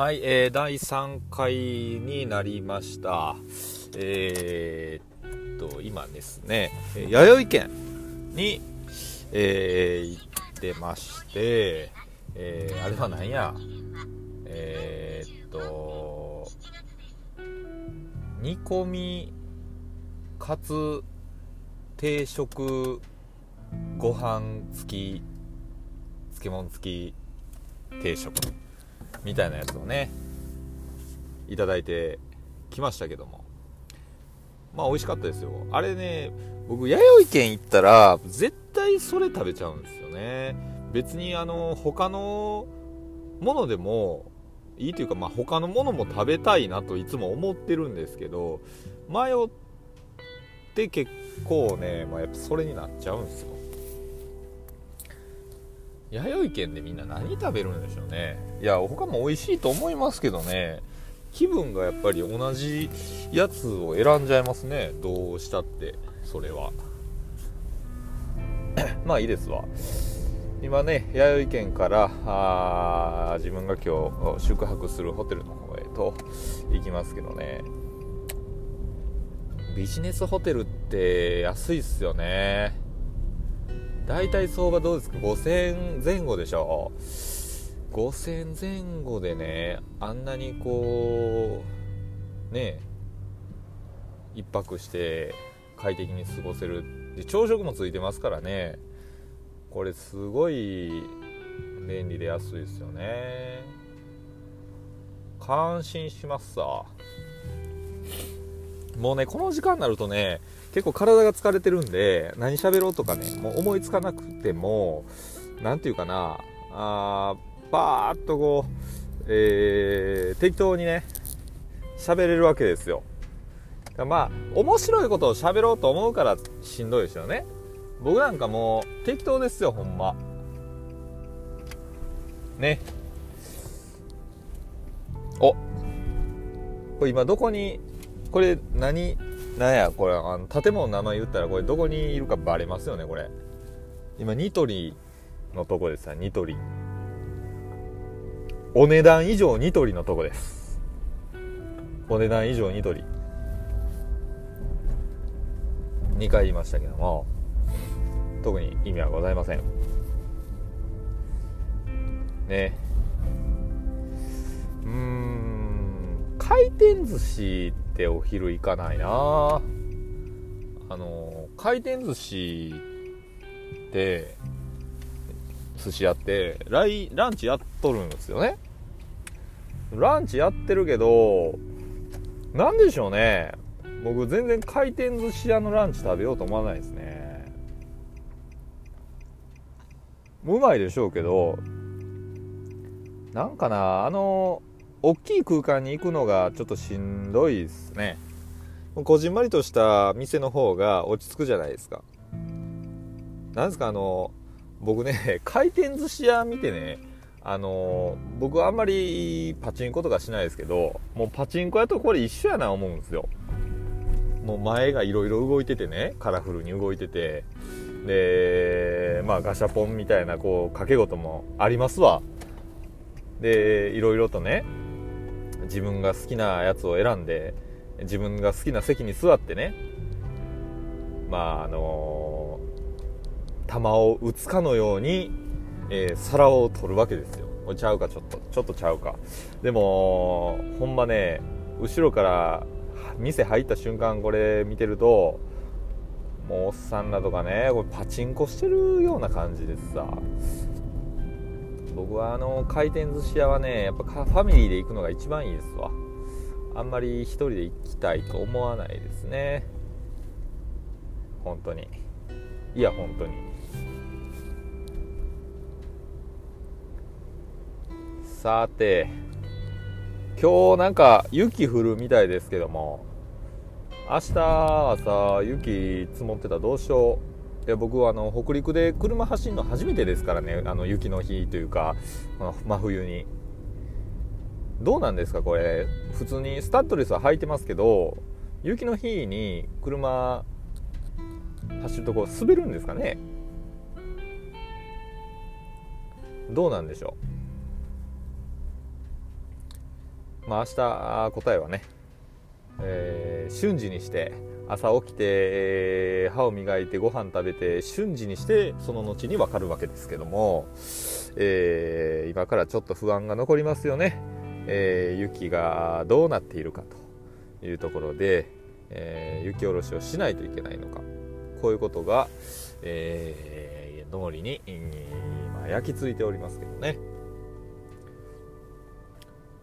はい、えー、第3回になりました。えー、っと、今ですね、弥生県に、えー、行ってまして、えー、あれは何や、えー、っと、煮込み、かつ、定食、ご飯付き、漬物付き定食。みたいなやつをねいただいてきましたけども。まあ美味しかったですよ。あれね僕弥生県行ったら絶対それ食べちゃうんですよね。別にあの他のものでもいいというか、まあ、他のものも食べたいなといつも思ってるんですけど迷って結構ね、まあ、やっぱそれになっちゃうんですよ。弥生県でみんな何食べるんでしょうね。いや他も美味しいと思いますけどね。気分がやっぱり同じやつを選んじゃいますね。どうしたってそれは。まあいいですわ。今ね弥生県からあ自分が今日宿泊するホテルの方へと行きますけどね。ビジネスホテルって安いっすよね。大体相場どうですか？5000前後でしょ5000前後でねあんなにこうね一泊して快適に過ごせるで朝食もついてますからね。これすごい便利で安いですよね。感心しますさ。もうねこの時間になるとね結構体が疲れてるんで何喋ろうとかねもう思いつかなくても何て言うかなあーバーッとこう、えー、適当にね喋れるわけですよ。まあ面白いことを喋ろうと思うからしんどいですよね。僕なんかもう適当ですよほんま。ね。お。これ今どこにこれ何なんやこれあの建物の名前言ったらこれどこにいるかバレますよねこれ。今ニトリのとこです。さニトリ。お値段以上ニトリのとこです。お値段以上ニトリ。2回言いましたけども。特に意味はございません。ね。うん。回転寿司ってお昼行かないな。あの回転寿司って寿司屋ってライランチやっとるんですよね。ランチやってるけどなんでしょうね。僕全然回転寿司屋のランチ食べようと思わないですね。うまいでしょうけどなんかなあの大きい空間に行くのがちょっとしんどいですね。こじんまりとした店の方が落ち着くじゃないですか。なんですかあの僕ね 回転寿司屋見てねあの僕はあんまりパチンコとかしないですけどもうパチンコ屋とこれ一緒やな思うんですよ。もう前がいろいろ動いててねカラフルに動いてて。でまあガシャポンみたいなこう掛け事もありますわ。でいろいろとね自分が好きなやつを選んで自分が好きな席に座ってねまああのー、球を打つかのように、えー、皿を取るわけですよ。これちゃうかちょっとちょっとちゃうか。でもほんまね後ろから店入った瞬間これ見てるともうおっさんらとかねこれパチンコしてるような感じでさ。僕はあの回転寿司屋はねやっぱファミリーで行くのが一番いいですわ。あんまり1人で行きたいと思わないですね。本当に。いや本当に。さて今日なんか雪降るみたいですけども明日朝雪積もってたらどうしよう。いや僕はあの北陸で車走るの初めてですからねあの雪の日というか真冬に。どうなんですかこれ。普通にスタッドレスは履いてますけど雪の日に車走るとこ滑るんですかね。どうなんでしょう。まあ明日答えはね、えー、瞬時にして朝起きて、歯を磨いてご飯食べて瞬時にしてその後に分かるわけですけども、えー、今からちょっと不安が残りますよね、えー、雪がどうなっているかというところで、え雪下ろしをしないといけないのか。こういうことが、えー、脳裏に、まあ、焼き付いておりますけどね。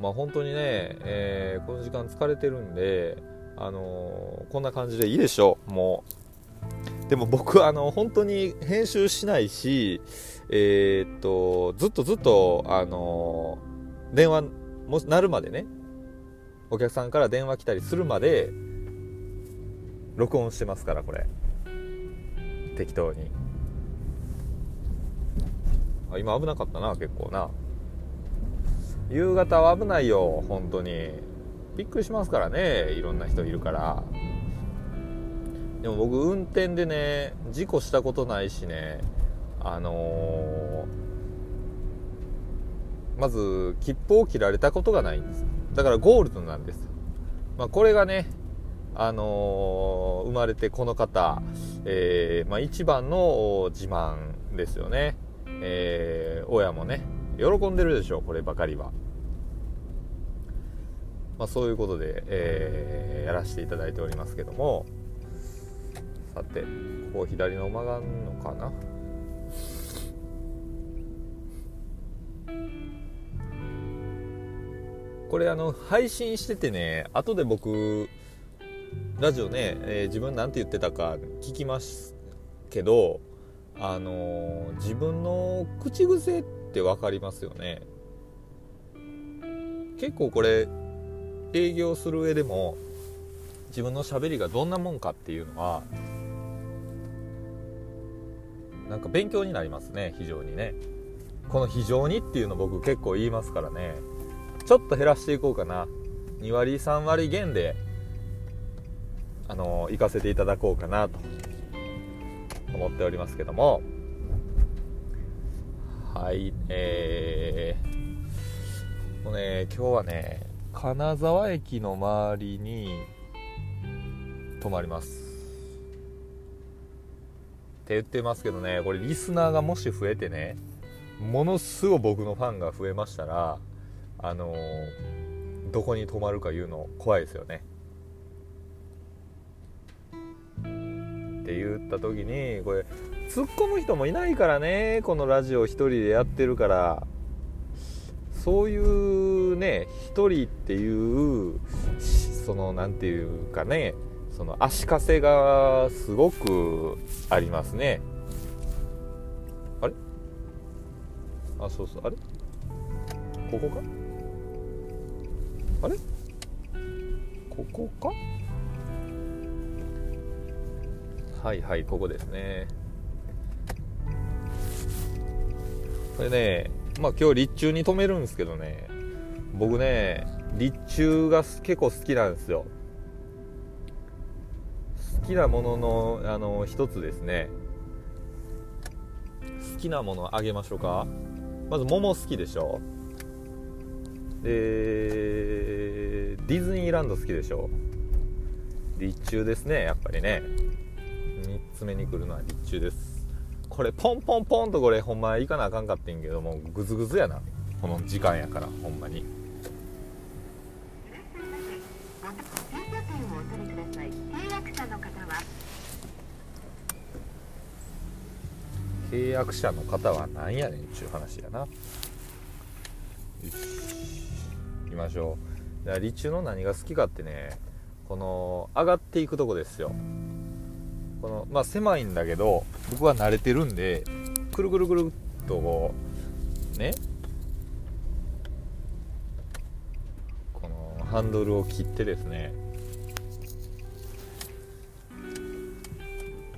まあ本当にね、えー、この時間疲れてるんで、あのー、こんな感じでいいでしょう。もう。でも僕はあの本当に編集しないしえー、っとずっとずっとあの電話もなるまでね。お客さんから電話来たりするまで録音してますからこれ。適当に。あ今危なかったな結構な。夕方は危ないよ本当に。びっくりしますからねいろんな人いるから。でも僕運転でね事故したことないしねあのー、まず切符を切られたことがないんです。だからゴールドなんです、まあ、これがねあのー、生まれてこの方、えー、まあ、一番の自慢ですよね、え、親もね喜んでるでしょうこればかりは、まあ、そういうことで、えやらせていただいておりますけどもさてここ左の曲がんのかな？これあの配信しててね後で僕ラジオね、えー、自分なんて言ってたか聞きますけどあのー、自分の口癖って分かりますよね。結構これ営業する上でも自分のしゃべりがどんなもんかっていうのはなんか勉強になりますね非常にね。この「非常に」っていうの僕結構言いますからね。ちょっと減らしていこうかな。2割3割減であの行かせていただこうかなと思っておりますけども。はいえー、もうね今日はね金沢駅の周りに泊まります。って言ってますけどね。これリスナーがもし増えてねものすごい僕のファンが増えましたらあのー、どこに泊まるかいうの怖いですよね。って言った時にこれ突っ込む人もいないからね。このラジオ1人でやってるから。そういうね1人っていうその何て言うかねその足かせがすごくありますね。あれ？あそうそうあれ？ここか？あれ？ここか？はいはいここですね。これねまあ今日立中に止めるんですけどね。僕ね立中が結構好きなんですよ。好きなもののあの一つですね。好きなものあげましょうか。まず桃好きでしょ。でディズニーランド好きでしょ。立中ですねやっぱりね。3つ目に来るのは立中です。これポンポンポンとこれほんま行かなあかんかってんけどもグズグズやな。この時間やからほんまに。契約者の方は何やねんっちゅう話やな。よし行きましょう。立中の何が好きかってねこの上がっていくとこですよ。この、まあ、狭いんだけど僕は慣れてるんでくるくるくるっとこうね。このハンドルを切ってですね。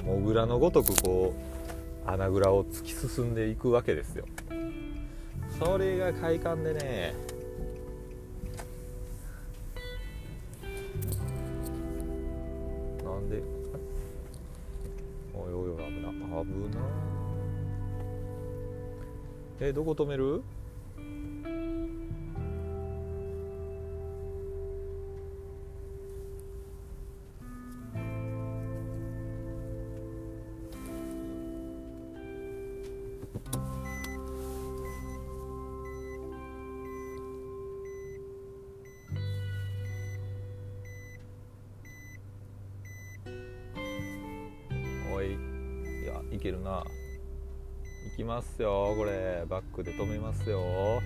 モグラのごとくこう穴蔵を突き進んでいくわけですよ。それが快感でねなんでおいおい危な危な。えどこ止める？けるな。いきますよ。これバックで止めますよ。よ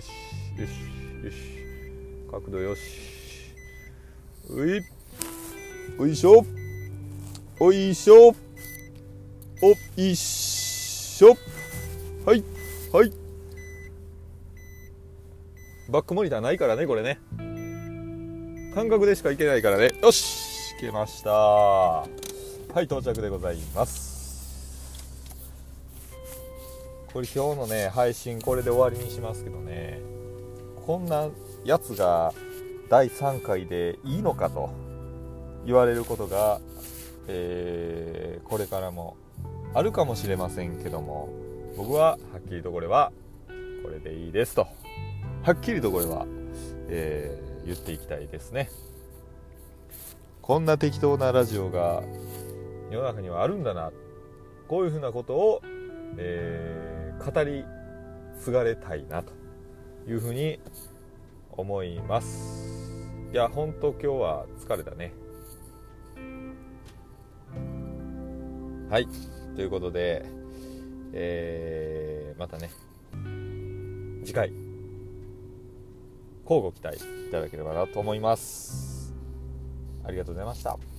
しよしよし。角度よし。ういおいしょ。おいしょ。おいしょ。はいはい。バックモニターないからねこれね。感覚でしかいけないからね。よし。いけました。はい到着でございます。これ今日のね配信これで終わりにしますけどね。こんなやつが第3回でいいのかと言われることが、えー、これからもあるかもしれませんけども僕ははっきりとこれはこれでいいですと。はっきりとこれは、えー、言っていきたいですね。こんな適当なラジオが世の中にはあるんだな。こういうふうなことを、えー、語り継がれたいなというふうに思います。いや本当今日は疲れたね。はい。ということで、えー、またね。次回。交互期待いただければなと思います。ありがとうございました。